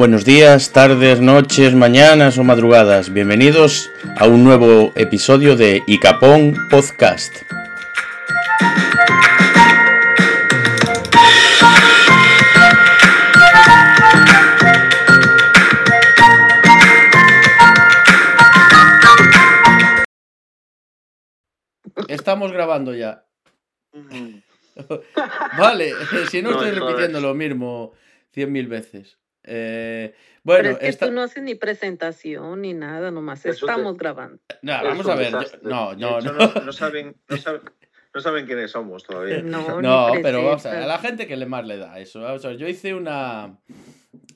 Buenos días, tardes, noches, mañanas o madrugadas. Bienvenidos a un nuevo episodio de Icapón Podcast. Estamos grabando ya. vale, si no, estoy repitiendo lo mismo cien mil veces. Eh, bueno, Pero es que esta- tú no haces ni presentación ni nada, nomás Eso te- estamos grabando. No, vamos a ver. yo- no, no, hecho, no. no, no saben, no, saben, no saben quiénes somos todavía. No, No, pero vamos a ver, a la gente que le más le da eso. Vamos a ver, yo hice una.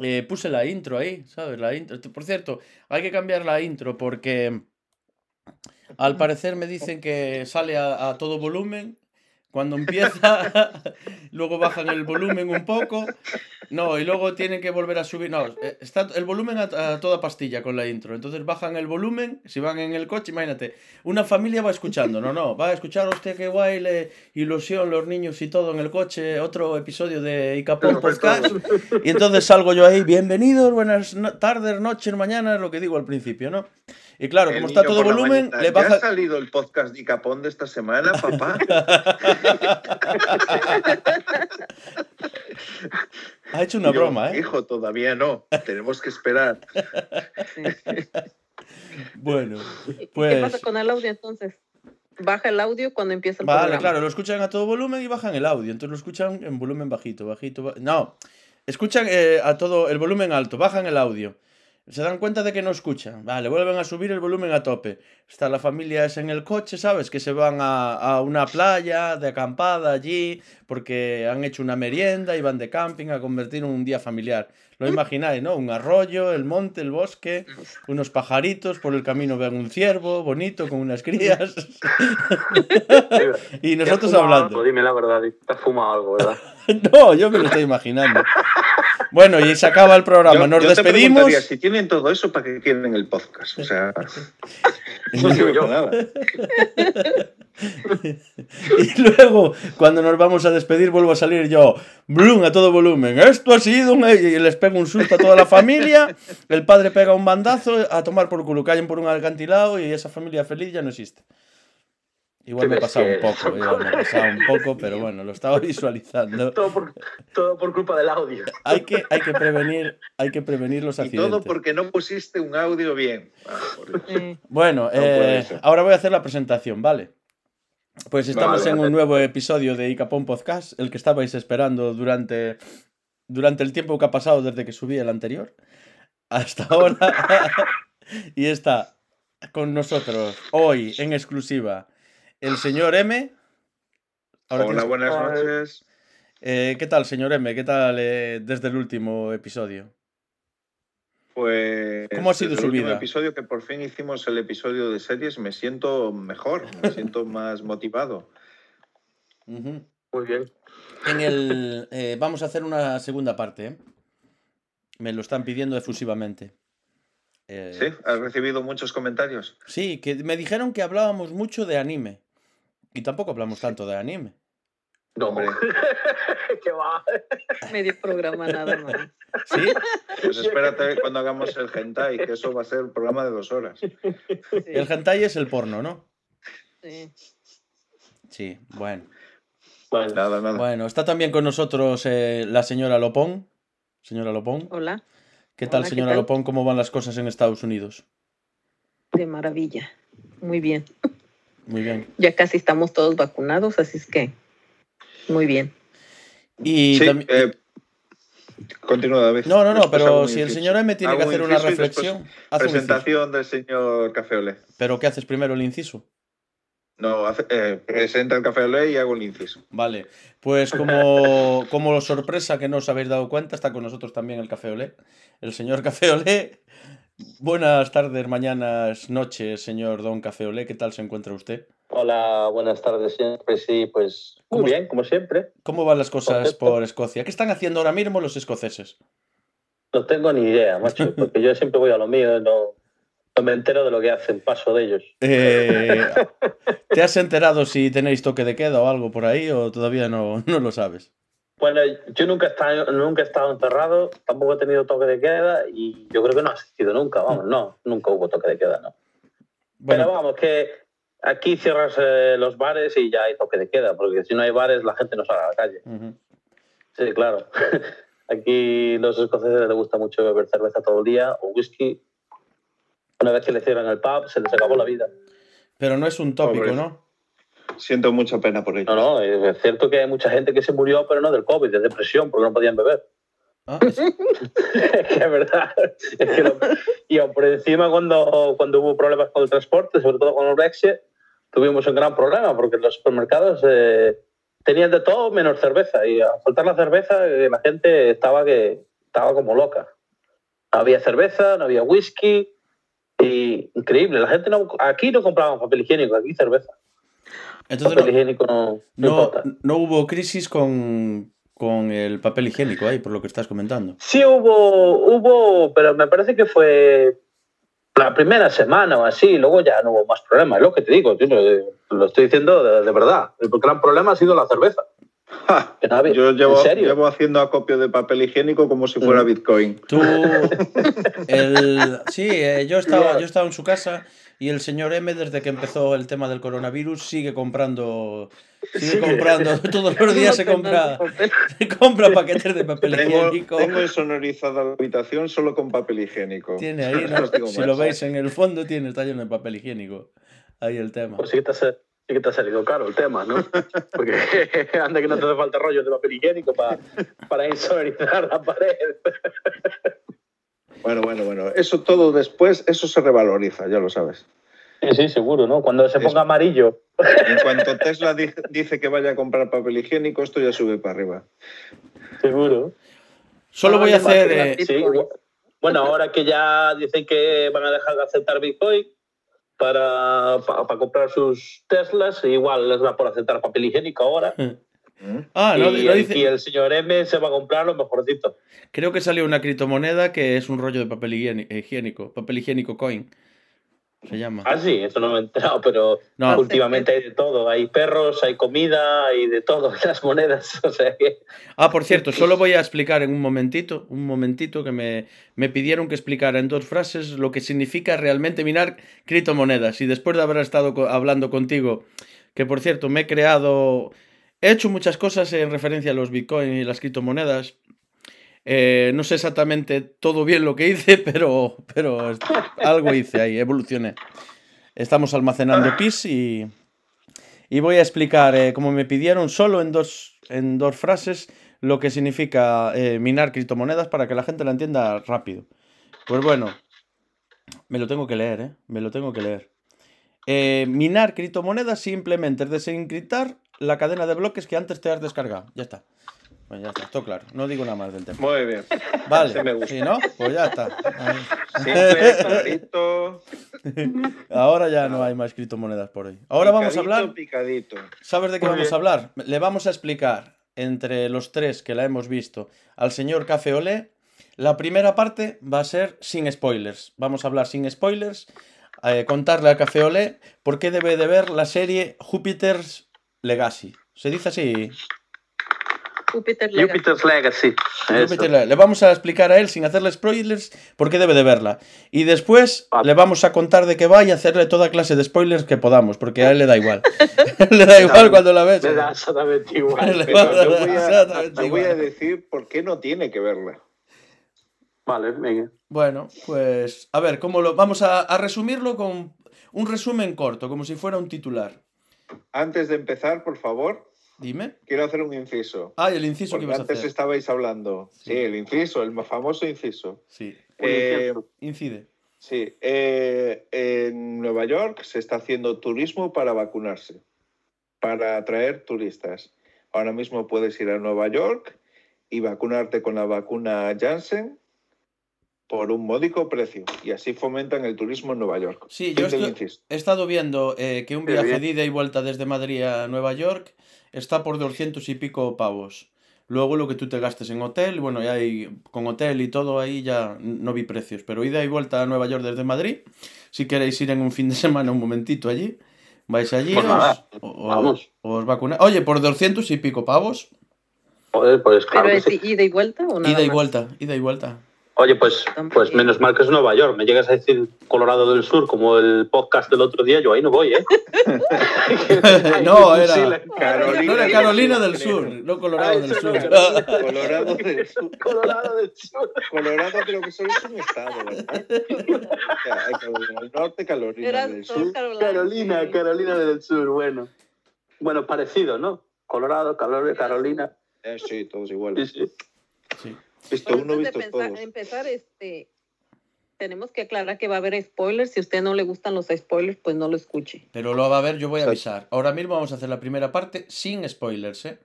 eh, puse la intro ahí, ¿sabes? La intro. Por cierto, hay que cambiar la intro porque al parecer me dicen que sale a, a todo volumen. Cuando empieza, luego bajan el volumen un poco. No, y luego tienen que volver a subir. No, eh, está el volumen a, a toda pastilla con la intro. Entonces bajan el volumen. Si van en el coche, imagínate, una familia va escuchando. No, no, va a escuchar usted qué guay, le- ilusión, los niños y todo en el coche. Otro episodio de Icapón Podcast. Y entonces salgo yo ahí, bienvenidos, buenas no- tardes, noches, mañanas, lo que digo al principio, ¿no? Y claro, El como está todo volumen, le ¿Ya baja. ha salido el podcast de Capón de esta semana, papá? Ha hecho una Yo, broma, ¿eh? Hijo, todavía no. Tenemos que esperar. Sí. Bueno, ¿Y ¿Qué pasa pues. con el audio entonces? Baja el audio cuando empieza el Vale, programa. claro, lo escuchan a todo volumen y bajan el audio. Entonces lo escuchan en volumen bajito, bajito. ba- No, escuchan eh, a todo el volumen alto, bajan el audio. Se dan cuenta de que no escuchan. Vale, vuelven a subir el volumen a tope. Está la familia es en el coche, ¿sabes? Que se van a, a una playa de acampada allí porque han hecho una merienda y van de camping a convertir un día familiar. Lo imagináis, ¿no? Un arroyo, el monte, el bosque, unos pajaritos, por el camino ven un ciervo bonito con unas crías. y nosotros ¿Te has fumado hablando. algo? Dime la verdad, te has fumado algo, ¿verdad? No, yo me lo estoy imaginando. Bueno, y se acaba el programa. Yo- Nos yo despedimos. si tienen todo eso, ¿para qué quieren el podcast? O sea, no Digo yo. nada. Y luego, cuando nos vamos a despedir, vuelvo a salir yo, Bloom a todo volumen. Esto ha sido un. Y les pego un susto a toda la familia. El padre pega un bandazo a tomar por culo. Caen por un acantilado y esa familia feliz ya no existe. Igual me he pasado un poco, igual me he pasado un poco, pero bueno, lo estaba visualizando. Todo por, todo por culpa del audio. Hay que, hay que prevenir, hay que prevenir los Y accidentes. todo porque no pusiste un audio bien. Ah. Bueno, puede eh, ahora voy a hacer la presentación, ¿vale? Pues estamos Vale, en un nuevo episodio de Icapón Podcast, el que estabais esperando durante, durante el tiempo que ha pasado desde que subí el anterior hasta ahora. y está con nosotros hoy en exclusiva el señor M. Ahora Hola, tienes- buenas noches. Eh, ¿Qué tal, señor M? ¿Qué tal eh, desde el último episodio? Pues. ¿Cómo ha sido desde su el último vida? episodio que por fin hicimos el episodio de series, me siento mejor, me siento más motivado. Ujú. Muy bien. En el, eh, vamos a hacer una segunda parte. Me lo están pidiendo efusivamente. Eh, ¿Sí? ¿Has recibido muchos comentarios? sí, que me dijeron que hablábamos mucho de anime. Y tampoco hablamos tanto de anime. No, Hombre. ¿Qué va? Medio programa nada más. ¿Sí? Pues espérate cuando hagamos el hentai, que eso va a ser un programa de dos horas. Sí, El hentai es el porno, ¿no? sí. Sí, bueno. Bueno, Nada, nada. Bueno, está también con nosotros eh, la señora Lopón. Señora Lopón. Hola, ¿Qué tal, Hola, ¿qué señora tal? Lopón? ¿Cómo van las cosas en Estados Unidos? de maravilla. Muy bien. Muy bien. Ya casi estamos todos vacunados, así es que muy bien. Y Sí, también- eh, continúa, David. No, no, no, pero si el señor M tiene que hacer una reflexión. Presentación del señor Café Olé. ¿Pero qué haces primero el inciso? No, hace- eh, presenta el Café Olé y hago el inciso. Vale, pues como, como sorpresa que no os habéis dado cuenta, está con nosotros también el Café Olé, el señor Café Olé. Buenas tardes, mañanas, noches, señor Don Café Olé, ¿qué tal se encuentra usted? hola, buenas tardes siempre. Sí, pues muy ¿Cómo bien, como siempre. ¿Cómo van las cosas por Escocia? ¿Qué están haciendo ahora mismo los escoceses? No tengo ni idea, macho, porque yo siempre voy a lo mío, no, no me entero de lo que hacen, paso de ellos. Eh, ¿Te has enterado si tenéis toque de queda o algo por ahí o todavía no, no lo sabes? Bueno, yo nunca he, estado, nunca he estado encerrado, tampoco he tenido toque de queda y yo creo que no ha existido nunca, vamos, no, nunca hubo toque de queda, no. Bueno, Pero vamos, que aquí cierras eh, los bares y ya hay toque de queda, porque si no hay bares la gente no sale a la calle. ujú. Sí, claro. Aquí los escoceses les gusta mucho beber cerveza todo el día o whisky. Una vez que le cierran el pub, se les acabó la vida. Pero no es un tópico, Pobre. ¿no? Siento mucha pena por ello. No, no, es cierto que hay mucha gente que se murió, pero no del COVID, de depresión, porque no podían beber. Ah, es que es verdad. Es que lo- y aún por encima, cuando, cuando hubo problemas con el transporte, sobre todo con el Brexit, tuvimos un gran problema, porque los supermercados eh, tenían de todo menos cerveza. Y al faltar la cerveza, eh, la gente estaba, que, estaba como loca. No había cerveza, no había whisky. Y increíble, la gente no, aquí no compraban papel higiénico, aquí cerveza. Entonces papel no, higiénico no, no no, hubo crisis con, con el papel higiénico ahí, por lo que estás comentando. Sí hubo, hubo, pero me parece que fue la primera semana o así, luego ya no hubo más problemas. Es lo que te digo, tío, lo, lo estoy diciendo de, de verdad. El gran problema ha sido la cerveza. Ja, Yo llevo, llevo haciendo acopio de papel higiénico como si fuera Mm. Bitcoin. Tú, el, sí, eh, yo estaba, yo estaba en su casa y el señor M, desde que empezó el tema del coronavirus, sigue comprando, sigue Sigue. comprando, todos los días se compra, se compra paquetes de papel Tengo, higiénico. tengo insonorizada la habitación solo con papel higiénico. Tiene ahí, No si lo veis en el fondo, tiene, está lleno de papel higiénico. Ahí el tema. Pues sí sí que te ha salido caro el tema, ¿no? Porque anda que no te hace falta rollos de papel higiénico para, para insonorizar la pared. Bueno, bueno, bueno. Eso todo después, eso se revaloriza, ya lo sabes. Sí, sí, seguro, ¿no? Cuando se Es- ponga amarillo. En cuanto Tesla di- dice que vaya a comprar papel higiénico, esto ya sube para arriba. Seguro. Solo Ah, voy a va hacer... eh, Sí, bueno, ahora que ya dicen que van a dejar de aceptar Bitcoin para, para, para comprar sus Teslas, igual les da por aceptar papel higiénico ahora. Ah, no, y, no dice... y el señor M se va a comprar lo mejorcito. Creo que salió una criptomoneda que es un rollo de papel higiéni- higiénico. Papel higiénico coin. Se llama. Ah, sí, eso no me he enterado, pero No, últimamente hay de todo. Hay perros, hay comida, hay de todo las monedas. O sea que. Ah, por cierto, solo voy a explicar en un momentito, un momentito que me, me pidieron que explicara en dos frases lo que significa realmente minar criptomonedas. Y después de haber estado co- hablando contigo, que por cierto me he creado, he hecho muchas cosas en referencia a los bitcoins y las criptomonedas. Eh, no sé exactamente todo bien lo que hice, pero, pero algo hice ahí, evolucioné. Estamos almacenando PIS y, y voy a explicar, eh, como me pidieron, solo en dos, en dos frases lo que significa eh, minar criptomonedas para que la gente la entienda rápido. Pues bueno, me lo tengo que leer, ¿eh? Me lo tengo que leer. Eh, minar criptomonedas simplemente es desencriptar la cadena de bloques que antes te has descargado. Ya está. Pues ya está, todo claro. No digo nada más del tema. Muy bien. Vale. Ese me gusta. ¿Sí, no? Pues ya está. Clarito. Ahora ya no hay más criptomonedas por hoy. Ahora vamos a hablar. Picadito. ¿Sabes de qué Muy vamos bien. a hablar? Le vamos a explicar entre los tres que la hemos visto al señor Café Olé. La primera parte va a ser sin spoilers. Vamos a hablar sin spoilers. eh, contarle a Café Olé por qué debe de ver la serie Jupiter's Legacy. ¿Se dice así? Júpiter Legacy. Jupiter's Legacy. Jupiter Le- Le vamos a explicar a él sin hacerle spoilers por qué debe de verla. Y después Vale. le vamos a contar de qué va y hacerle toda clase de spoilers que podamos, porque a él le da igual. le da igual cuando la ves. Me da exactamente igual. Le voy a, exactamente yo voy a igual. decir por qué no tiene que verla. Vale, venga. Bueno, pues a ver, ¿cómo lo vamos a, a resumirlo con un resumen corto, como si fuera un titular? Antes de empezar, por favor, Dime. quiero hacer un inciso. Ah, y el inciso que a antes hacer. estabais hablando. Sí. Sí. el inciso, el más famoso inciso. Sí, Eh, incide. sí, eh, en Nueva York se está haciendo turismo para vacunarse, para atraer turistas. Ahora mismo puedes ir a Nueva York y vacunarte con la vacuna Janssen por un módico precio. Y así fomentan el turismo en Nueva York. Sí, yo estoy- he estado viendo eh, que un viaje de ida y vuelta desde Madrid a Nueva York está por 200 y pico pavos. Luego lo que tú te gastes en hotel, bueno, ya hay con hotel y todo ahí ya no vi precios, pero ida y vuelta a Nueva York desde Madrid, si queréis ir en un fin de semana un momentito allí, vais allí Pues os, nada, vamos. os vacunáis. Oye, por 200 y pico pavos, Joder, pues claro ¿Pero que es sí. ida y vuelta o nada Ida y más? vuelta, ida y vuelta. Oye, pues, pues menos mal que es Nueva York. Me llegas a decir Colorado del Sur, como el podcast del otro día, yo ahí no voy, ¿eh? No, era- Carolina No era del Carolina Sur, del. Sur, no Colorado Ah, del eso Sur. no. Colorado del Sur. Colorado del Sur. Colorado creo que solo es un estado, ¿verdad? O sea, hay Carolina del Norte, Carolina Era del Sur. Carolina. Carolina, sí. Carolina del Sur, bueno. Bueno, parecido, ¿no? Colorado, Calor- Carolina. Eh, sí, todos iguales. sí. Sí. Visto uno, antes de visto pensar- todos. empezar, este, tenemos que aclarar que va a haber spoilers. Si a usted no le gustan los spoilers, pues no lo escuche. Pero lo va a ver, yo voy a avisar. Ahora mismo vamos a hacer la primera parte sin spoilers, ¿eh?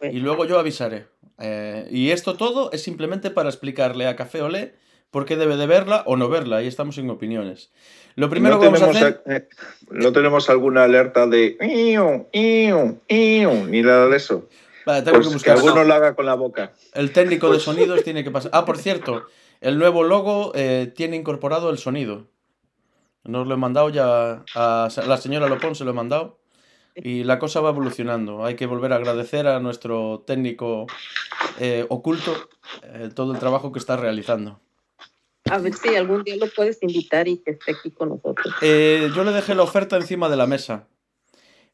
Bueno. Y luego yo avisaré. Eh, y esto todo es simplemente para explicarle a Café Olé por qué debe de verla o no verla. Ahí estamos sin opiniones. Lo primero no que vamos a hacer... eh, no tenemos alguna alerta de iu, iu, iu, ni nada de eso. Vale, tengo Pues que alguno lo haga con la boca. El técnico de Pues- sonidos tiene que pasar. Ah, por cierto, el nuevo logo eh, tiene incorporado el sonido. Nos lo he mandado ya a la señora Lopón, se lo he mandado. Y la cosa va evolucionando. Hay que volver a agradecer a nuestro técnico eh, oculto eh, todo el trabajo que está realizando. A ver si algún día lo puedes invitar y que esté aquí con nosotros. Eh, yo le dejé la oferta encima de la mesa.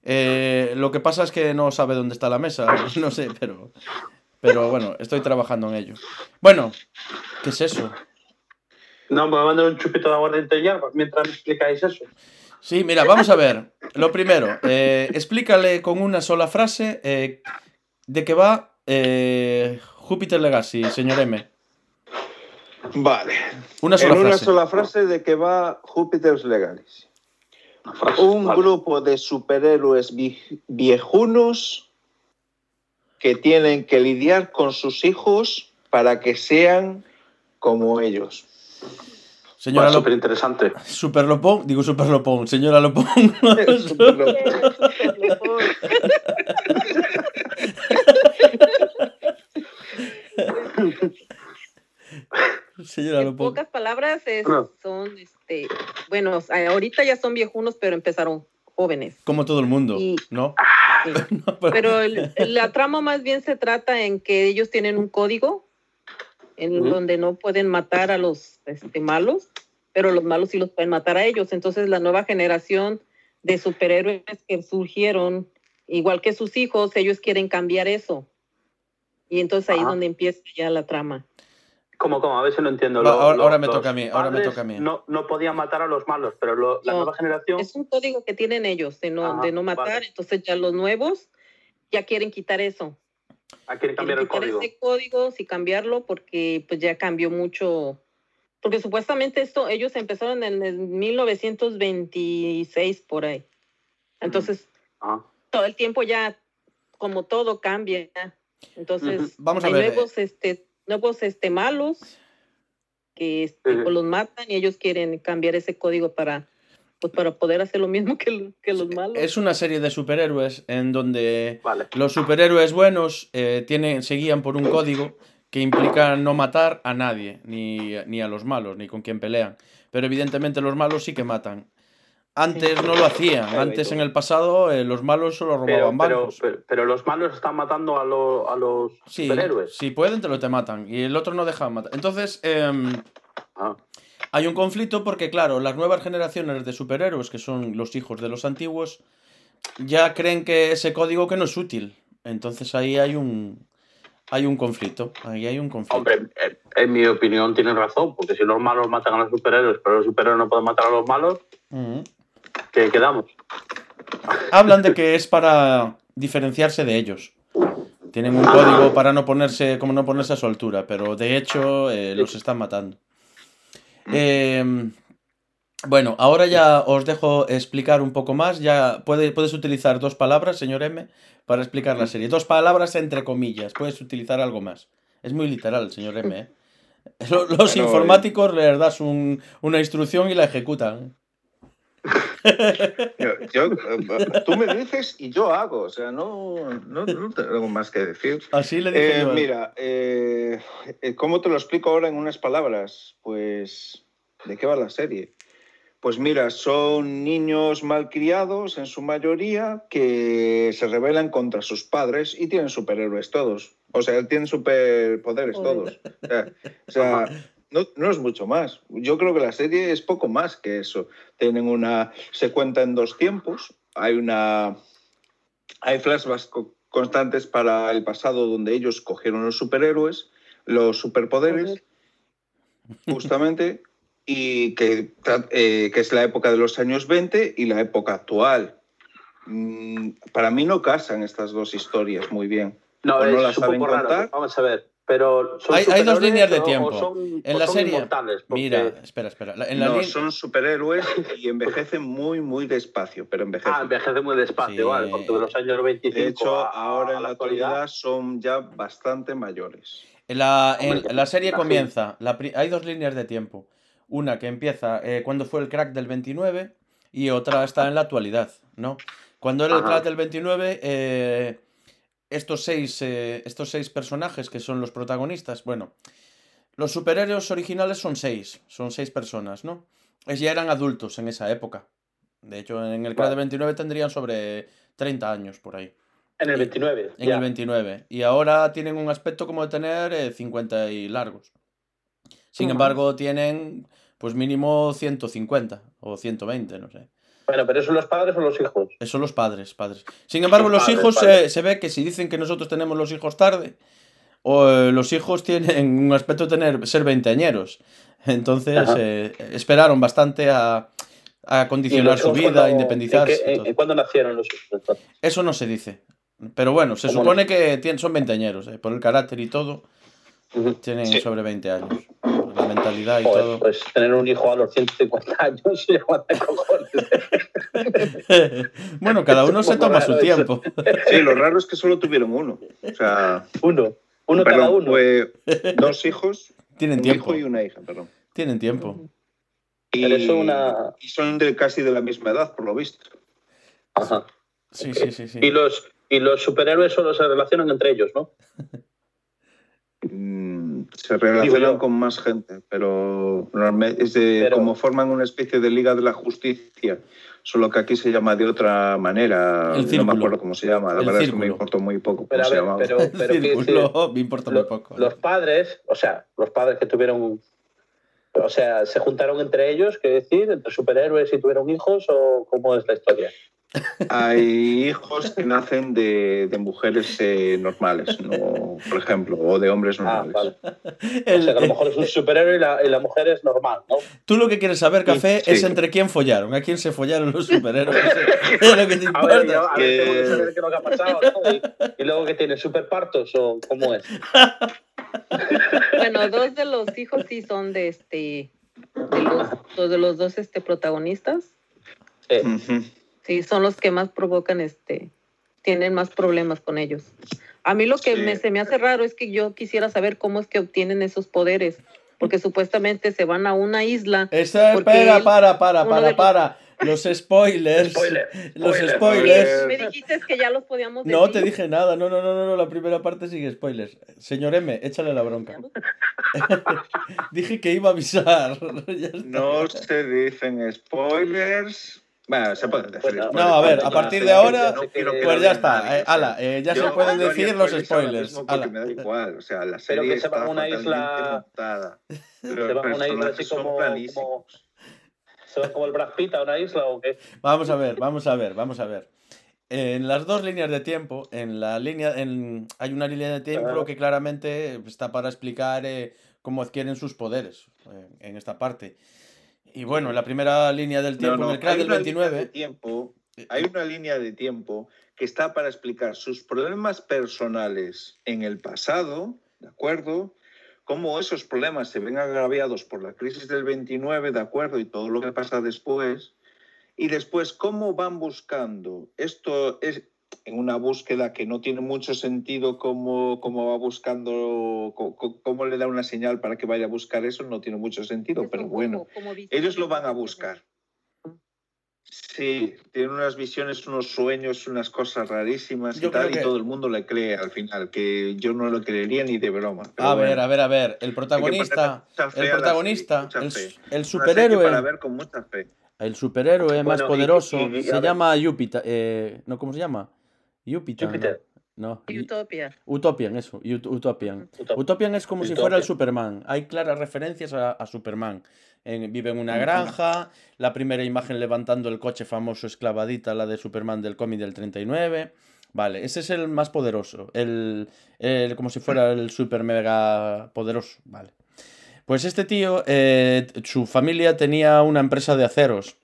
Eh, lo que pasa es que no sabe dónde está la mesa. No sé, pero, pero bueno, estoy trabajando en ello. Bueno, ¿qué es eso? No, me voy a mandar un chupito de aguardiente ya mientras me explicáis eso. Sí, mira, vamos a ver. Lo primero, eh, explícale con una sola frase eh, de qué va eh, Júpiter Legacy, señor M. Vale. Una En sola una frase. sola frase de que va Júpiter's Legacy. Un Vale. grupo de superhéroes vie- viejunos que tienen que lidiar con sus hijos para que sean como ellos. Señora súper Lopón, interesante. Super Lopón, digo Super Lopón, señora Lopón. señora En pocas palabras, es- No. son, este, bueno, ahorita ya son viejunos, pero empezaron jóvenes. Como todo el mundo, Y- ¿no? Sí. No, pero- Pero el- la trama más bien se trata en que ellos tienen un código en donde no pueden matar a los este, malos, pero los malos sí los pueden matar a ellos. Entonces la nueva generación de superhéroes que surgieron, igual que sus hijos, ellos quieren cambiar eso. Y entonces ahí es donde empieza ya la trama. ¿Cómo, cómo? A ver si lo entiendo. Lo- ahora- lo- ahora me toca a mí, ahora me toca a mí. No, no podían matar a los malos, pero lo- la No, nueva generación. Es un código que tienen ellos de no, Ajá, de no matar, vale. entonces ya los nuevos ya quieren quitar eso. Ah, quieren cambiar Quieren el quitar código. ese código, sí cambiarlo, porque pues ya cambió mucho. Porque supuestamente esto, ellos empezaron en el 1926 por ahí. Entonces, Ah, todo el tiempo ya, como todo cambia. Entonces, Ujú. Vamos a hay ver, nuevos, este, nuevos este, malos que este, pues, los matan y ellos quieren cambiar ese código para, pues, para poder hacer lo mismo que, lo- que los malos. Es una serie de superhéroes en donde vale. los superhéroes buenos eh, tienen, se guían por un código que implica no matar a nadie, ni, ni a los malos, ni con quien pelean. Pero evidentemente los malos sí que matan. Antes no lo hacían. Antes en el pasado eh, los malos solo robaban pero, bancos. pero, pero los malos están matando a, lo- a los Sí, superhéroes. si pueden te lo te matan. Y el otro no deja matar. Entonces, Ah, hay un conflicto porque, claro, las nuevas generaciones de superhéroes, que son los hijos de los antiguos, ya creen que ese código que no es útil. Entonces ahí hay un hay un conflicto. Ahí hay un conflicto. Hombre, en, mi opinión tienen razón, porque si los malos matan a los superhéroes, pero los superhéroes no pueden matar a los malos. ¿Qué quedamos? Hablan de que es para diferenciarse de ellos. Tienen un código para no ponerse, como no ponerse a su altura, pero de hecho eh, los están matando. Eh, bueno, ahora ya os dejo explicar un poco más. Ya puede- puedes utilizar dos palabras, señor M, para explicar la serie. Dos palabras entre comillas. Puedes utilizar algo más. Es muy literal, señor M. ¿eh? Lo- Los Bueno, informáticos les das un- una instrucción y la ejecutan. Yo- yo, eh, tú me dices y yo hago, o sea, no, no, no tengo más que decir. Así le dije Eh, yo. mira, eh, eh, ¿cómo te lo explico ahora en unas palabras? Pues, ¿de qué va la serie? Pues mira, son niños malcriados en su mayoría que se rebelan contra sus padres y tienen superhéroes todos. O sea, tienen superpoderes todos. O sea, o sea, no, no es mucho más. Yo creo que la serie es poco más que eso. Tienen una. Se cuenta en dos tiempos. Hay una. Hay flashbacks co- constantes para el pasado donde ellos cogieron los superhéroes, los superpoderes, justamente, y que, eh, que es la época de los años 20 y la época actual. Mm, para mí no casan estas dos historias muy bien. No, O no es las saben raro. Vamos a ver. Pero son Hay- hay dos líneas de o tiempo. son- En o la son serie- inmortales, porque- Mira, espera, espera. La- En la no, son superhéroes y envejecen muy, muy despacio, pero envejecen. Ah, envejece muy despacio, Sí. vale, porque de los años 25 de hecho, a- ahora a en la actualidad son ya bastante mayores. En la, en Hombre, la serie la comienza, hay dos líneas de tiempo. Una que empieza eh, cuando fue el crack del 29 y otra está en la actualidad, ¿no? Cuando era el Ajá. crack del 29, eh, estos, seis, eh, estos seis personajes que son los protagonistas, bueno, los superhéroes originales son seis, son seis personas, ¿no? Es, ya eran adultos en esa época. De hecho, en el Vale. del 29 tendrían sobre 30 años por ahí. En el 29. En el 29. Y ahora tienen un aspecto como de tener eh, 50 y largos. Sin embargo, tienen pues mínimo 150 o 120, no sé. Bueno, pero ¿eso los padres o los hijos? Eso son los padres, padres. Sin embargo, Los los padres, hijos padres. eh, se ve que si dicen que nosotros tenemos los hijos tarde, o eh, los hijos tienen un aspecto de tener, ser veinteañeros. Entonces, eh, esperaron bastante a, a ¿Y condicionar su vida, cuándo- independizarse. ¿en qué- ¿Cuándo nacieron los hijos? entonces? Eso no se dice. Pero bueno, se supone que tien- son veinteañeros, eh, por el carácter y todo. Tienen Sí. sobre 20 años. La mentalidad y Joder, todo. pues tener un hijo a los 150 años, ya cuánta cojones. bueno, cada uno se toma su tiempo. Sí, lo raro es que solo tuvieron uno. O sea, Uno. Uno perdón, cada uno. fue dos hijos, Tienen un tiempo. hijo y una hija, perdón. Tienen tiempo. Y, eso una- y son de casi de la misma edad, por lo visto. Ajá. Sí, sí, sí, sí. Y los, y los superhéroes solo se relacionan entre ellos, ¿no? Se relacionan con más gente, pero normalmente es de- Pero- como forman una especie de Liga de la Justicia, solo que aquí se llama de otra manera. El no círculo. me acuerdo cómo se llama. La El verdad es que me círculo. importó muy poco Pero cómo se ver, llamaba. pero, pero círculo me importa muy poco. los padres, o sea, los padres que tuvieron, o sea, se juntaron entre ellos, quiero decir, entre superhéroes y tuvieron hijos, o cómo es la historia. Hay hijos que nacen de, de mujeres eh, normales, no, por ejemplo, o de hombres Ah, normales. vale. O El- sea, que a lo mejor es un superhéroe y la, y la mujer es normal, ¿no? Tú lo que quieres saber, Café, Sí. es entre quién follaron, a quién se follaron los superhéroes. es lo que te A ver, importa. yo- a ver, que- tengo que saber qué es lo que ha pasado, ¿no? Y, y luego que tiene superpartos, o cómo es. Bueno, dos de los hijos sí son de este, de los, dos de los dos este protagonistas. Eh, Ujú. Sí, son los que más provocan este, tienen más problemas con ellos. A mí lo que Sí. me, se me hace raro es que yo quisiera saber cómo es que obtienen esos poderes, porque supuestamente se van a una isla. Esa- espera, él- para, para, para, los- para. Los spoilers. Spoiler, Los spoiler. spoilers. Me dijiste que ya los podíamos No te decir. dije nada, no, no, no, no, no, la primera parte sigue spoilers. Señor M, échale la bronca. dije que iba a avisar. No se dicen spoilers. Bueno, se pueden decir. Bueno. No, a ver, a partir de ahora, no Pues ya está, eh, ala, eh, ya yo se pueden no decir los spoilers ala. me da igual, o sea, la Pero serie que se van a una isla- montada. Se Los van a una isla así como, ¿Se van como el Brad Pitt a una isla o qué? Vamos a ver, vamos a ver, vamos a ver. En las dos líneas de tiempo, en la línea, en, hay una línea de tiempo que claramente está para explicar eh, cómo adquieren sus poderes eh, en esta parte. Y bueno, en la primera línea del tiempo, No, no, en el crack hay del una línea de 29, tiempo, hay una línea de tiempo que está para explicar sus problemas personales en el pasado, ¿de acuerdo? Cómo esos problemas se ven agraviados por la crisis del 29, ¿de acuerdo? Y todo lo que pasa después. Y después, cómo van buscando. Esto es en una búsqueda que no tiene mucho sentido cómo, cómo va buscando, cómo, cómo le da una señal para que vaya a buscar eso, no tiene mucho sentido, pero bueno. como- como viste Ellos lo van a buscar. Sí, tienen unas visiones, unos sueños, unas cosas rarísimas Yo y tal, y todo el mundo le cree al final, que yo no lo creería ni de broma. a ver, bueno. a ver, a ver, el protagonista, el la protagonista, el, superhéroe, Para ver con mucha fe. El superhéroe más Bueno, poderoso y- y- se llama Júpiter. eh, ¿No cómo se llama? Júpiter. Júpiter. No. no. Utopia. Utopian, eso. Ut- Utopian. Utopia. Utopian es como si fuera el. Superman. Hay claras referencias a, a Superman. En- vive en una granja. La primera imagen levantando el coche famoso esclavadita, la de Superman del cómic del 39. Vale, ese es el más poderoso. El, el- como si fuera el super mega poderoso. Vale. Pues este tío, eh, su familia tenía una empresa de aceros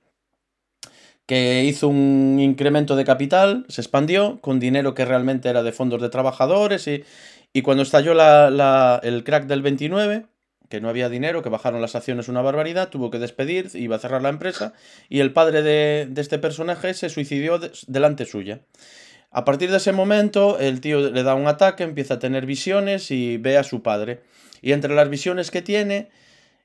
que hizo un incremento de capital, se expandió con dinero que realmente era de fondos de trabajadores y, y cuando estalló la- la- el crack del 29, que no había dinero, que bajaron las acciones una barbaridad, tuvo que despedir, iba a cerrar la empresa y el padre de, de este personaje se suicidió de- delante suya. A partir de ese momento, el tío le da un ataque, empieza a tener visiones y ve a su padre. Y entre las visiones que tiene,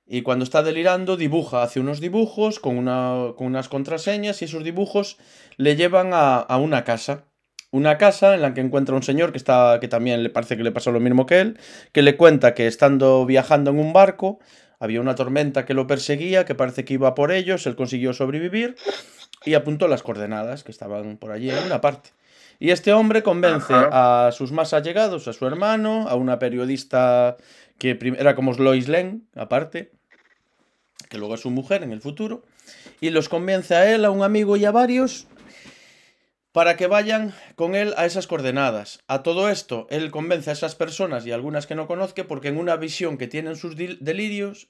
y cuando está delirando, dibuja, hace unos dibujos con, una, con unas contraseñas y esos dibujos le llevan a, a una casa. Una casa en la que encuentra un señor que, está, que también le parece que le pasó lo mismo que él, que le cuenta que estando viajando en un barco, había una tormenta que lo perseguía, que parece que iba por ellos, él consiguió sobrevivir y apuntó las coordenadas que estaban por allí en una parte. Y este hombre convence a sus más allegados, a su hermano, a una periodista que era como Lois Lane, aparte, que luego es su mujer en el futuro, y los convence a él, a un amigo y a varios para que vayan con él a esas coordenadas. A todo esto, él convence a esas personas y algunas que no conozca porque en una visión que tienen sus delirios,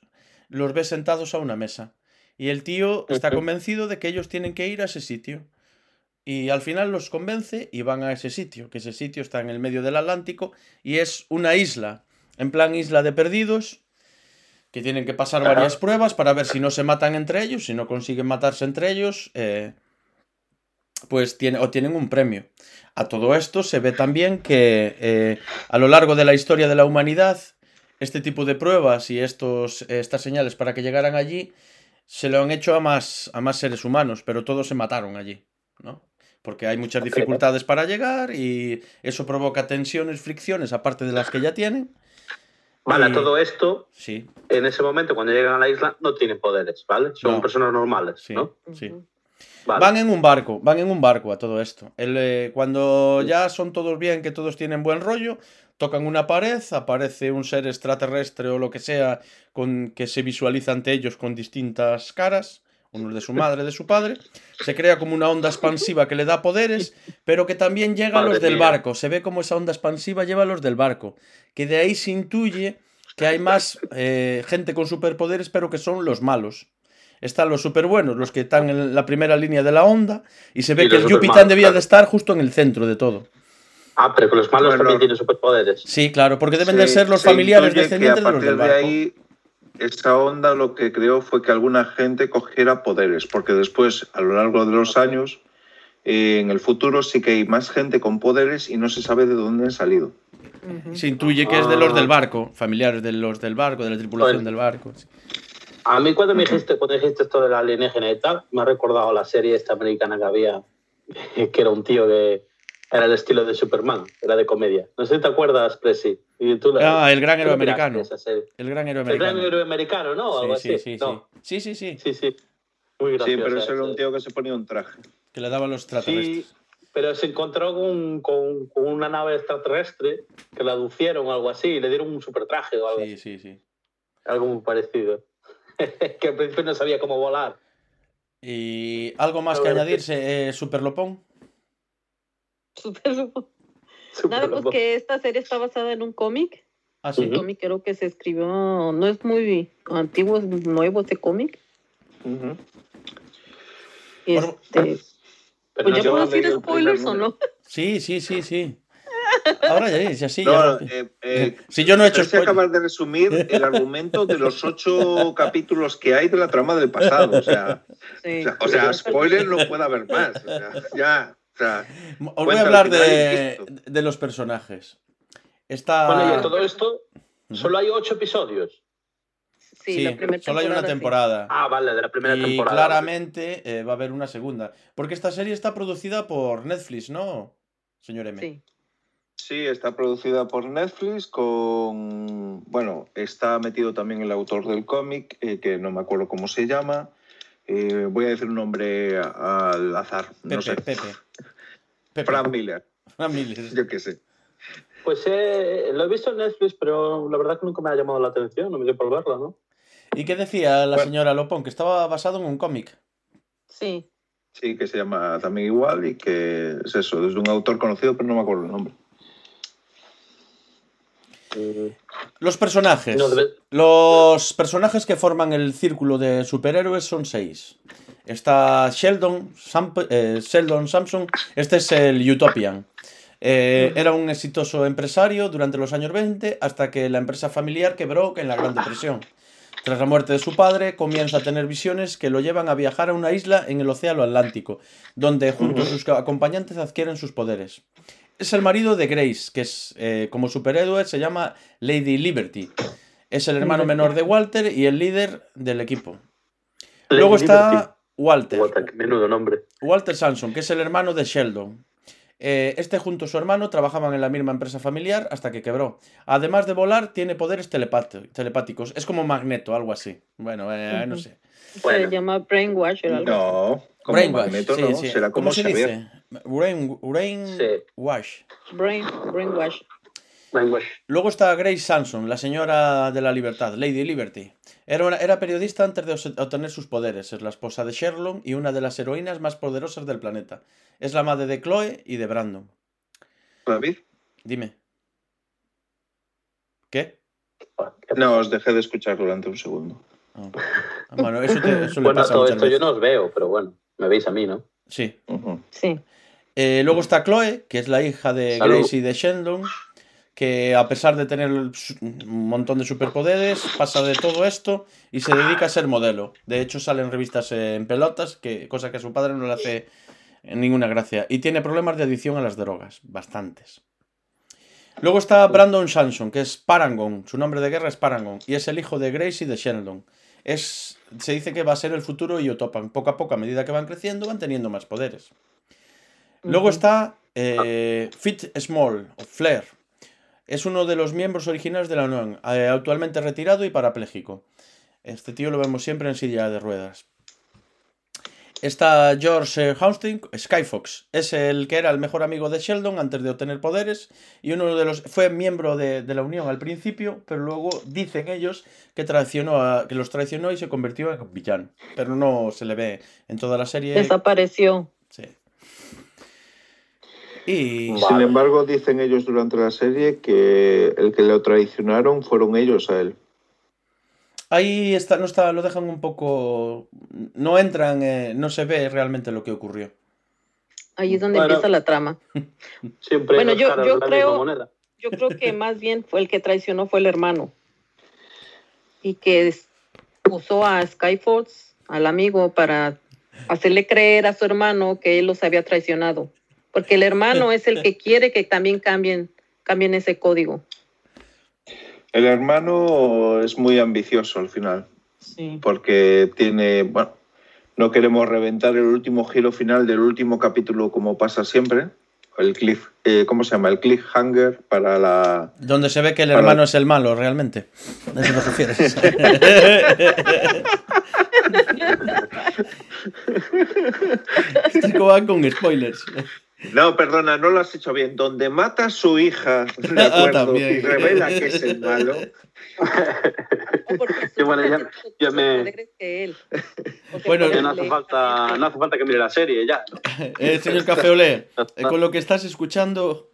los ve sentados a una mesa. Y el tío está convencido de que ellos tienen que ir a ese sitio. Y al final los convence y van a ese sitio, que ese sitio está en el medio del Atlántico y es una isla, en plan isla de perdidos, que tienen que pasar Ajá. varias pruebas para ver si no se matan entre ellos, si no consiguen matarse entre ellos, eh, pues tiene, obtienen un premio. A todo esto se ve también que eh, a lo largo de la historia de la humanidad, este tipo de pruebas y estos, estas señales para que llegaran allí se lo han hecho a más, a más seres humanos, pero todos se mataron allí, ¿no? Porque hay muchas dificultades para llegar y eso provoca tensiones, fricciones, aparte de las que ya tienen. Vale, Y- todo esto, Sí, en ese momento, cuando llegan a la isla, no tienen poderes, ¿vale? Son No. personas normales, sí, ¿no? sí. Ujú. Vale. Van en un barco, van en un barco a todo esto. El, eh, cuando ya son todos bien, que todos tienen buen rollo, tocan una pared, aparece un ser extraterrestre o lo que sea con que se visualiza ante ellos con distintas caras, uno de su madre, de su padre. Se crea como una onda expansiva que le da poderes, pero que también llega a los del mía. barco. Se ve como esa onda expansiva lleva a los del barco, que de ahí se intuye que hay más eh, gente con superpoderes, pero que son los malos. Están los super buenos, los que están en la primera línea de la onda, y se ve Y que el Yupitan debía de estar justo en el centro de todo. Ah, pero que los malos Bueno. también tienen superpoderes. Sí, claro, porque deben de Se- ser los se familiares descendientes de los del de barco. ahí, esa onda lo que creó fue que alguna gente cogiera poderes, porque después, a lo largo de los años, eh, en el futuro sí que hay más gente con poderes y no se sabe de dónde han salido. Se intuye que es de los Ah. del barco, familiares de los del barco, de la tripulación Bueno. del barco. sí. A mí cuando me dijiste, cuando dijiste esto de la alienígena y tal, me ha recordado la serie esta americana que había, que era un tío que era el estilo de Superman, era de comedia. No sé si te acuerdas, Presi. Y tú la- Ah, el gran héroe americano. El gran héroe El gran americano. héroe americano, ¿no? Algo Sí, sí, así. sí, sí. No. Sí, sí, sí. Sí, sí. Muy Sí, gracioso. pero ese era un tío que se ponía un traje. Que le daban los extraterrestres. Sí, pero se encontró con, con- con una nave extraterrestre que la aducieron o algo así y le dieron un super traje o algo Sí, así. sí, sí. Algo muy parecido. que al principio no sabía cómo volar. Y algo más que añadirse, eh, Superlopón. Súper- Súper Nada, pues que esta serie está basada en un cómic. Ah, sí. Un cómic creo que se escribió, no es muy antiguo, es nuevo este cómic. Ujú. Por- Este, Pero pues no ya puedo decir spoilers o no. Sí, sí, sí, sí. Ahora ya es así. No, ya eh, eh, si yo no he hecho es que spoiler. acabas de resumir el argumento de los ocho capítulos que hay de la trama del pasado. O sea, Sí. o sea, o sea, spoiler no puede haber más. O sea, ya. O sea, Os voy a hablar de, los personajes. Está. Bueno, y a todo esto, solo hay ocho episodios. Sí, Sí, la primera solo hay una sí. temporada. Ah, vale, de la primera y temporada. claramente eh, va a haber una segunda. Porque esta serie está producida por Netflix, ¿no? Señor M. Sí. sí, está producida por Netflix con. Bueno, está metido también el autor del cómic, eh, que no me acuerdo cómo se llama. Eh, voy a decir un nombre a- al azar. Pepe, no sé. Pepe. Pepe. Frank Miller. Frank Miller. Yo qué sé. Pues eh, lo he visto en Netflix, pero la verdad que nunca me ha llamado la atención, no me dio por verla, ¿no? ¿Y qué decía la Bueno. señora Lopón? Que estaba basado en un cómic. Sí. Sí, que se llama también igual y que es eso, es de un autor conocido, pero no me acuerdo el nombre. Los personajes. No, debe- Los personajes que forman el círculo de superhéroes son seis. Está Sheldon, Samp- eh, Sheldon Sampson, este es el Utopian. Eh, era un exitoso empresario durante los años 20 hasta que la empresa familiar quebró en la Gran Depresión. Tras la muerte de su padre, comienza a tener visiones que lo llevan a viajar a una isla en el Océano Atlántico, donde junto a sus acompañantes adquieren sus poderes. Es el marido de Grace, que es eh, como superhéroe se llama Lady Liberty. Es el hermano menor de Walter y el líder del equipo. Luego está Walter, Walter, qué menudo nombre. Walter Sanson, que es el hermano de Sheldon. Eh, este junto a su hermano trabajaban en la misma empresa familiar hasta que quebró. Además de volar, tiene poderes telepáti- telepáticos. Es como Magneto, algo así. Bueno, eh, no sé. Bueno. Se llama Brainwash o algo. No, como Brainwash, Magneto sí, no, sí. será ¿Cómo como se Xavier. dice? Brain, brainwash. Sí. Brain, brainwash. Brainwash. Luego está Grace Sanson, la señora de la libertad, Lady Liberty. Era, una- era periodista antes de obtener sus poderes. Es la esposa de Sherlock y una de las heroínas más poderosas del planeta. Es la madre de Chloe y de Brandon. David. Dime. ¿Qué? No, os dejé de escuchar durante un segundo. Ah. Ah, Bueno, eso, te- eso le Bueno, pasa todo esto yo no os veo, pero bueno, me veis a mí, ¿no? Sí. Sí. Eh, luego está Chloe, que es la hija de Salud. Grace y de Sheldon, que a pesar de tener un montón de superpoderes, pasa de todo esto y se dedica a ser modelo. De hecho, sale en revistas en pelotas, que, cosa que a su padre no le hace ninguna gracia. Y tiene problemas de adicción a las drogas, bastantes. Luego está Brandon Sanson, que es Parangon. Su nombre de guerra es Parangon. Y es el hijo de Grace y de Sheldon. Es, se dice que va a ser el futuro Yotopan. Poco a poco, a medida que van creciendo, van teniendo más poderes. Luego está eh, Fit Small, o Flair. Es uno de los miembros originales de la Unión, eh, actualmente retirado y parapléjico. Este tío lo vemos siempre en silla de ruedas. Está George Houston, Skyfox. Es el que era el mejor amigo de Sheldon antes de obtener poderes. Y uno de los. fue miembro de, de la Unión al principio, pero luego dicen ellos que traicionó a- que los traicionó y se convirtió en villano. Pero no se le ve en toda la serie. Desapareció. Sí. Y. Vale. Sin embargo, dicen ellos durante la serie que el que lo traicionaron fueron ellos a él. Ahí está, no está, lo dejan un poco. No entran, eh, no se ve realmente lo que ocurrió. Ahí es donde Bueno. empieza la trama. Siempre Bueno, yo- creo-. Yo creo que más bien fue el que traicionó fue el hermano. Y que usó a Skyforce, al amigo, para hacerle creer a su hermano que él los había traicionado. Porque el hermano es el que quiere que también cambien, cambien ese código. El hermano es muy ambicioso al final, Sí. porque tiene, bueno, no queremos reventar el último giro final del último capítulo como pasa siempre. El cliff, eh, ¿cómo se llama? El cliffhanger para la... Donde se ve que el hermano es el malo, realmente. ¿A eso te refieres? Este como va con spoilers. No, perdona, no lo has hecho bien. Donde mata a su hija, de Ah, acuerdo, también. y revela que es el malo. No, porque bueno, ya- me- poderes que él. Porque Bueno, no hace falta, no hace falta que mire la serie, ya. Eh, señor Cafeolé, eh, con lo que estás escuchando,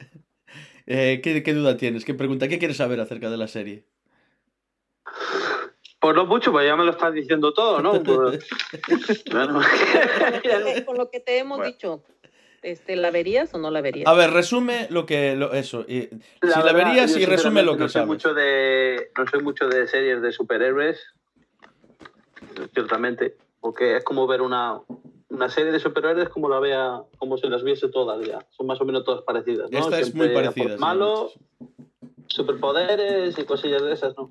eh, ¿qué, qué duda tienes? ¿Qué pregunta? ¿Qué quieres saber acerca de la serie? Pues no mucho, pues ya me lo estás diciendo todo, ¿no? Pues, bueno. Con lo que te hemos Bueno. dicho, este, ¿la verías o no la verías? A ver, resume lo que. Lo, eso. y- si la verías y resume lo que no soy sabes. mucho de No soy mucho de series de superhéroes, ciertamente, porque es como ver una, una serie de superhéroes como la vea, como si las viese todas ya. Son más o menos todas parecidas, ¿no? Esta es muy parecida. sí, Malo, superpoderes y cosillas de esas, ¿no?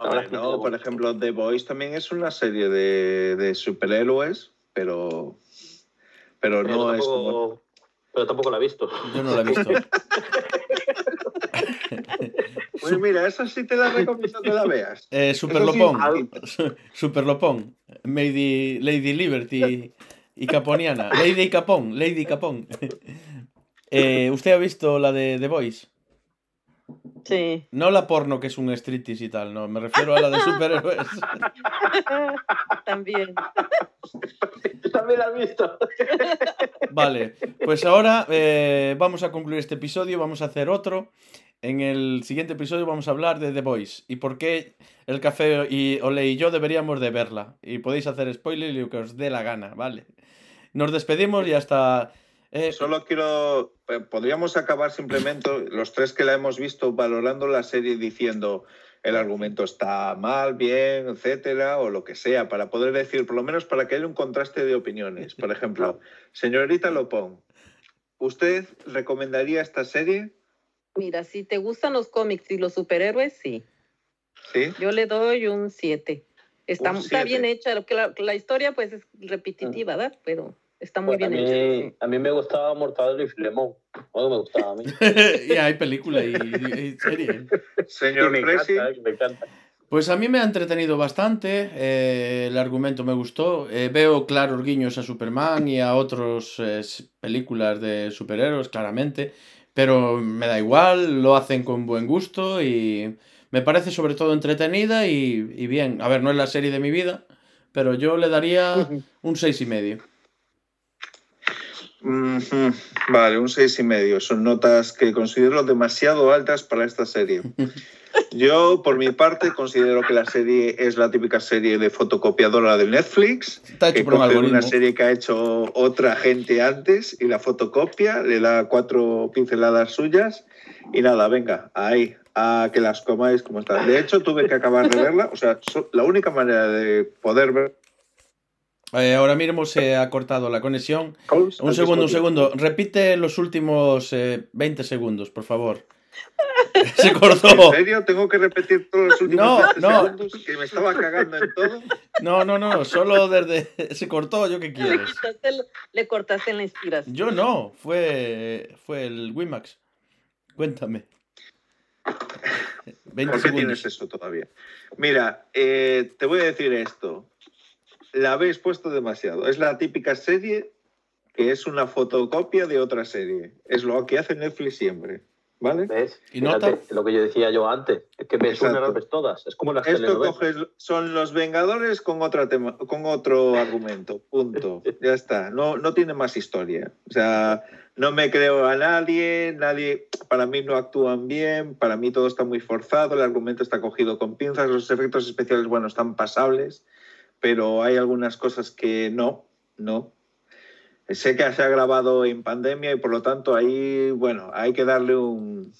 Hombre, no, por ejemplo, The Boys también es una serie de, de superhéroes, pero, pero Pero no es como... pero tampoco la he visto. Yo no la he visto. Pues mira, esa sí te la recomiendo que la veas. Eh, sí, Superlopón. al- Superlopón. Lady, Lady Liberty y Caponiana. Lady Capón, Lady Capón. Eh, ¿Usted ha visto la de The Voice? Sí. No la porno que es un striptease y tal, no, me refiero a la de superhéroes. También. También la has visto. Vale, pues ahora eh, vamos a concluir este episodio, vamos a hacer otro. En el siguiente episodio vamos a hablar de The Voice y por qué el café y Ole y yo deberíamos de verla. Y podéis hacer spoiler y lo que os dé la gana, ¿vale? Nos despedimos y hasta... eh, Solo quiero. eh, Podríamos acabar simplemente los tres que la hemos visto valorando la serie diciendo el argumento está mal, bien, etcétera, o lo que sea, para poder decir, por lo menos para que haya un contraste de opiniones. Por ejemplo, señorita Lopón, ¿usted recomendaría esta serie? Mira, si te gustan los cómics y los superhéroes, sí. Sí. Yo le doy un 7. Está, está bien hecha. lo que La, la historia, pues, es repetitiva, ¿verdad? Pero está muy Pues a, bien mí, hecha. a mí me gustaba Mortadelo y Filemón. Bueno, me gustaba a mí. y hay película y, y- y serie. Y Señor me Presi, encanta, eh, me encanta. Pues a mí me ha entretenido bastante, eh, el argumento me gustó, eh, veo claros guiños a Superman y a otras películas de superhéroes, claramente, pero me da igual, lo hacen con buen gusto y me parece sobre todo entretenida y, y bien. A ver, no es la serie de mi vida, pero yo le daría un seis y medio. Vale, un seis y medio. Son notas que considero demasiado altas para esta serie. Yo, por mi parte, considero que la serie es la típica serie de fotocopiadora de Netflix, Está hecho que por un una serie que ha hecho otra gente antes y la fotocopia, le da cuatro pinceladas suyas y nada, venga, ahí, a que las comáis como están. De hecho, tuve que acabar de verla, o sea, la única manera de poder ver Eh, ahora mismo se ha cortado la conexión. Un segundo, un segundo. Repite los últimos eh, 20 segundos, por favor. Se cortó. ¿En serio? ¿Tengo que repetir todos los últimos No, 20 no. segundos? Que me estaba cagando en todo. No, no, no, solo desde... Se cortó, ¿yo qué Le, quieres? quitaste, el- le cortaste la inspiración. Yo no, fue, fue el Wimax. Cuéntame. 20 ¿Por qué tienes segundos. eso todavía? Mira, eh, te voy a decir esto. La habéis puesto demasiado. Es la típica serie que es una fotocopia de otra serie. Es lo que hace Netflix siempre. ¿Vale? ¿Ves? ¿Y Fíjate, nota? Lo que yo decía yo antes. Es que ves una, las todas. Es como las Esto coges, son los Vengadores con, otra tema, con otro argumento. Punto. Ya está. No, no tiene más historia. O sea, no me creo a nadie, nadie, para mí no actúan bien, para mí todo está muy forzado, el argumento está cogido con pinzas, los efectos especiales, bueno, están pasables, pero hay algunas cosas que no, no. Sé que se ha grabado en pandemia y por lo tanto ahí, bueno, hay que darle un,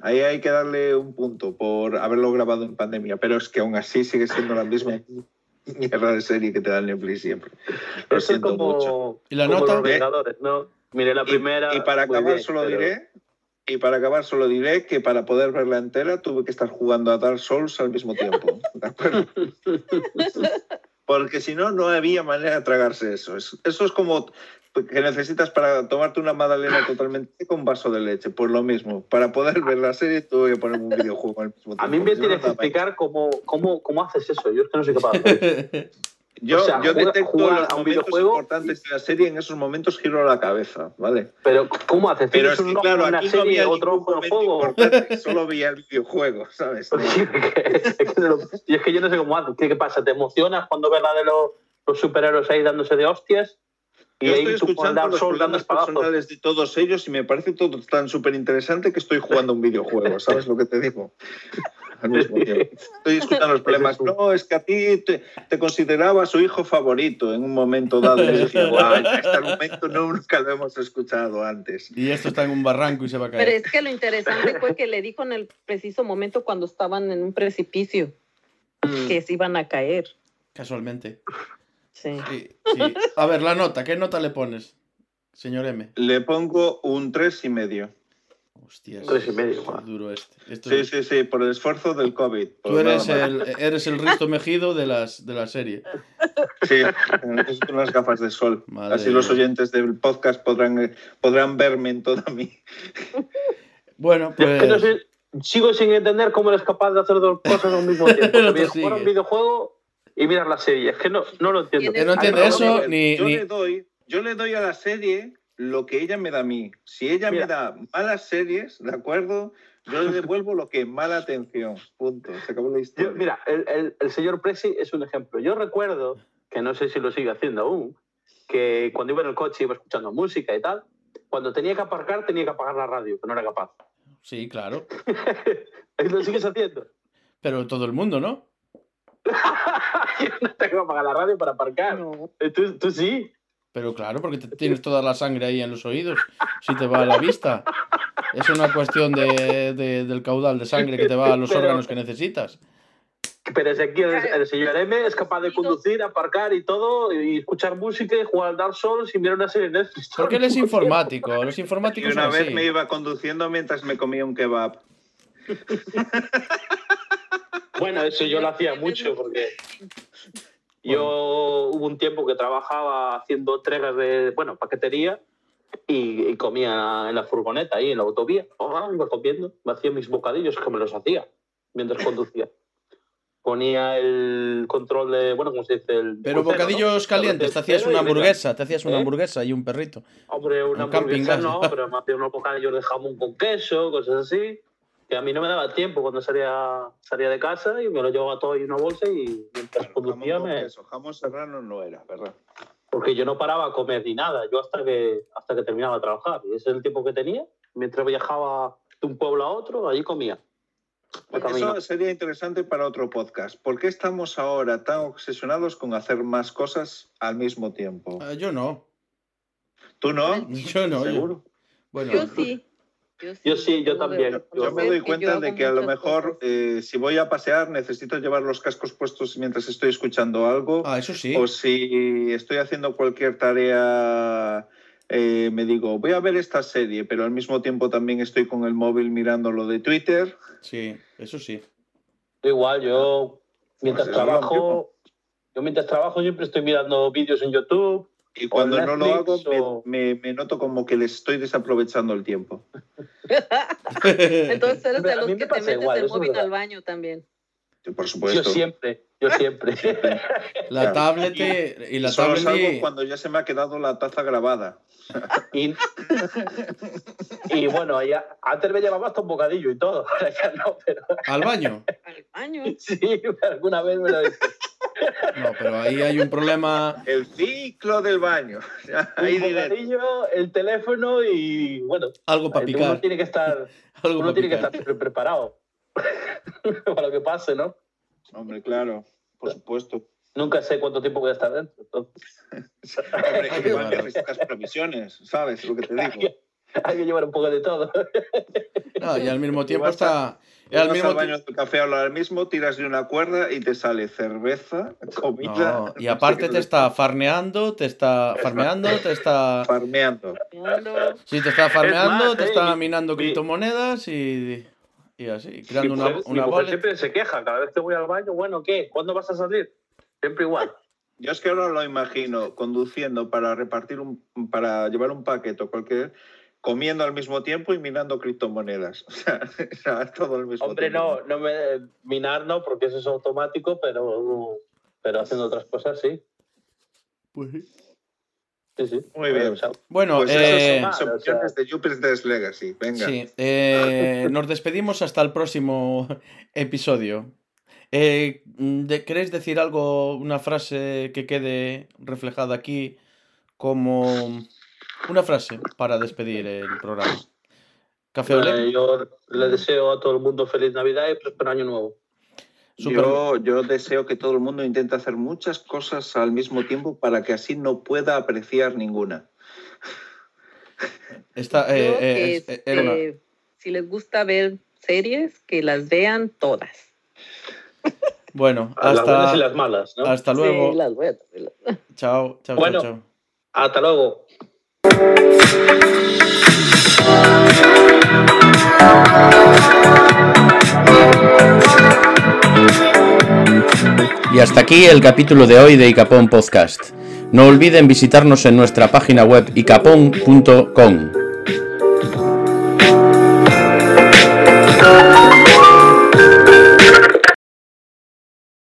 Ahí hay que darle un punto por haberlo grabado en pandemia, pero es que aún así sigue siendo la misma mierda de serie que te da Netflix siempre. Lo Eso es siento como, mucho. ¿Y la como nota? los ¿no? Miré la Y- primera. Y, para muy acabar bien, solo pero- diré, y para acabar solo diré que para poder verla entera tuve que estar jugando a Dark Souls al mismo tiempo. ¿de acuerdo? Porque si no, no había manera de tragarse eso. Es- eso es como que necesitas para tomarte una magdalena totalmente con vaso de leche. Pues lo mismo. Para poder ver la serie tuve que poner un videojuego al mismo tiempo. A mí me tienes que explicar cómo, cómo, cómo haces eso. Yo es que no soy capaz de hacer eso. Yo, O sea, yo detecto jugar los a un videojuego importantes de la serie, en esos momentos giro la cabeza, ¿vale? Pero, ¿cómo haces? Pero ¿Tienes es que, un claro, una aquí no serie, había otro ojo juego? solo veía el videojuego, ¿sabes? No y es que yo no sé cómo haces. ¿Qué, qué pasa? ¿Te emocionas cuando ves la de los, los superhéroes ahí dándose de hostias? Y Yo estoy escuchando los problemas personales de todos ellos y me parece todo tan súper interesante que estoy jugando un videojuego, ¿sabes lo que te digo? Al mismo tiempo. Estoy escuchando los problemas. No, es que a ti te, te consideraba su hijo favorito en un momento dado. Y decía, guau, este argumento nunca lo hemos escuchado antes. Y esto está en un barranco y se va a Pero caer. es que lo interesante fue que le dijo en el preciso momento cuando estaban en un precipicio Mm. que se iban a caer. Casualmente. Sí. Sí, sí. A ver, la nota. ¿Qué nota le pones, señor M? Le pongo un tres y medio. Hostias. Tres y medio, guau. duro este. Esto Sí, es- sí, sí, por el esfuerzo del COVID. Tú eres el, eres el Risto Mejido de, las, de la serie. Sí, necesito unas gafas de sol. Madre Así los oyentes del podcast podrán, eh, podrán verme en toda mi... Bueno, Yo es que no pues. sé, sigo sin entender cómo eres capaz de hacer dos cosas al mismo tiempo. No jugar un videojuego y mirar la serie. Es que no, no lo entiendo. Tienes- no entiende Ay, eso, yo, ni- yo ni- le doy, yo le doy a la serie lo que ella me da a mí. Si ella Mira. me da malas series, ¿de acuerdo? Yo le devuelvo lo que es mala atención. Punto. Se acabó la historia. Yo- mira, el, el- el señor Presi es un ejemplo. Yo recuerdo, que no sé si lo sigue haciendo aún, que cuando iba en el coche iba escuchando música y tal, cuando tenía que aparcar tenía que apagar la radio, que no era capaz. Sí, claro. ¿Lo sigues haciendo? Pero todo el mundo, ¿no? Yo no tengo que apagar la radio para aparcar. No. ¿Tú, tú sí. Pero claro, porque te- tienes toda la sangre ahí en los oídos, si te va a la vista. Es una cuestión de, de- del caudal de sangre que te va a los Pero- órganos que necesitas. Pero si aquí el, el señor M es capaz de conducir, aparcar y todo, y escuchar música y jugar al Dark Souls y mirar una serie de Netflix. Porque él es informático, los Y informáticos una son vez así. me iba conduciendo mientras me comía un kebab. Bueno, eso yo lo hacía mucho porque yo hubo un tiempo que trabajaba haciendo entregas de, bueno, paquetería y, y comía en la furgoneta ahí en la autovía. Oh, iba comiendo, me hacía mis bocadillos que me los hacía mientras conducía. Ponía el control de, bueno, ¿cómo se dice? El Pero crucero, bocadillos ¿no? calientes, te hacías una venga. hamburguesa, te hacías una ¿Eh? hamburguesa y un perrito. Hombre, una Un hamburguesa no, pero me hacía unos bocadillos de jamón con queso, cosas así. Que a mí no me daba tiempo cuando salía, salía de casa y me lo llevaba todo en una bolsa y mientras conducía me... queso, jamón serrano no era, ¿verdad? Porque yo no paraba a comer ni nada, yo hasta que, hasta que terminaba de trabajar. Y ese es el tiempo que tenía. Mientras viajaba de un pueblo a otro, allí comía. Eso sería interesante para otro podcast. ¿Por qué estamos ahora tan obsesionados con hacer más cosas al mismo tiempo? Ah, yo no, ¿Tú no? yo no. yo- ¿Seguro? Bueno, Yo sí. Yo sí, Yo sí, también. Yo me doy cuenta de que a lo mejor eh, si voy a pasear necesito llevar los cascos puestos mientras estoy escuchando algo. ah, eso sí. O si estoy haciendo cualquier tarea, eh, me digo, voy a ver esta serie, pero al mismo tiempo también estoy con el móvil mirando lo de Twitter. Sí, eso sí. Yo igual, yo mientras Pues trabajo, yo mientras trabajo siempre estoy mirando vídeos en YouTube. Y cuando no lo hago, o- me, me- me noto como que le estoy desaprovechando el tiempo. Entonces eres de los que te metes igual, el móvil al baño también. Yo siempre, yo siempre. La Claro. tablet y, y la Solo tablet salgo y- cuando ya se me ha quedado la taza grabada. y, y bueno, ya, antes me llevaba hasta un bocadillo y todo. Ahora ya no, pero al baño. Al baño. sí, alguna vez me lo he No, pero ahí hay un problema. El ciclo del baño. Ahí un bocadillo, el teléfono y bueno, Algo para uno picar. tiene que estar, Algo uno tiene que estar siempre preparado para lo que pase, ¿no? Hombre, claro, por supuesto. Nunca sé cuánto tiempo voy a estar dentro. entonces Hombre, qué necesitas provisiones, ¿sabes lo que te digo? hay que llevar un poco de todo. No, y al mismo tiempo está. y al mismo al baño del café ahora mismo, tiras de una cuerda y te sale cerveza, comida. No, y no sé aparte te está farneando, te está farmeando, te está. farmeando. Ando- Sí, te está farmeando, más, te eh, está mi- minando mi- criptomonedas y. Y así, Mi creando una, mi una mujer wallet. siempre se queja cada vez que voy al baño. Bueno, ¿qué? ¿Cuándo vas a salir? Siempre igual. Yo es que ahora lo imagino conduciendo para repartir un, para llevar un paquete o cualquier, comiendo al mismo tiempo y minando criptomonedas. O sea, todo al mismo Hombre, tiempo. no, no me minar no, porque eso es automático, pero, pero haciendo otras cosas sí. Pues sí. Sí, sí. Muy bien. Bueno, Pues eh, son o sea- opciones de Jupiter's Legacy. Venga. sí, eh, nos despedimos hasta el próximo episodio. Eh, de- ¿Queréis decir algo, una frase que quede reflejada aquí como una frase para despedir el programa? Café Olé. eh, yo le deseo a todo el mundo feliz Navidad y próspero año nuevo. Super- Yo, yo deseo que todo el mundo intente hacer muchas cosas al mismo tiempo para que así no pueda apreciar ninguna. Está, eh, eh, es- eh, este, si les gusta ver series, que las vean todas. Bueno, A las buenas hasta, y las malas, ¿no? hasta luego. Sí, las voy a verlas. Chao, chao, Bueno. chao, chao. Hasta luego. Y hasta aquí el capítulo de hoy de Icapón Podcast. No olviden visitarnos en nuestra página web icapón.com.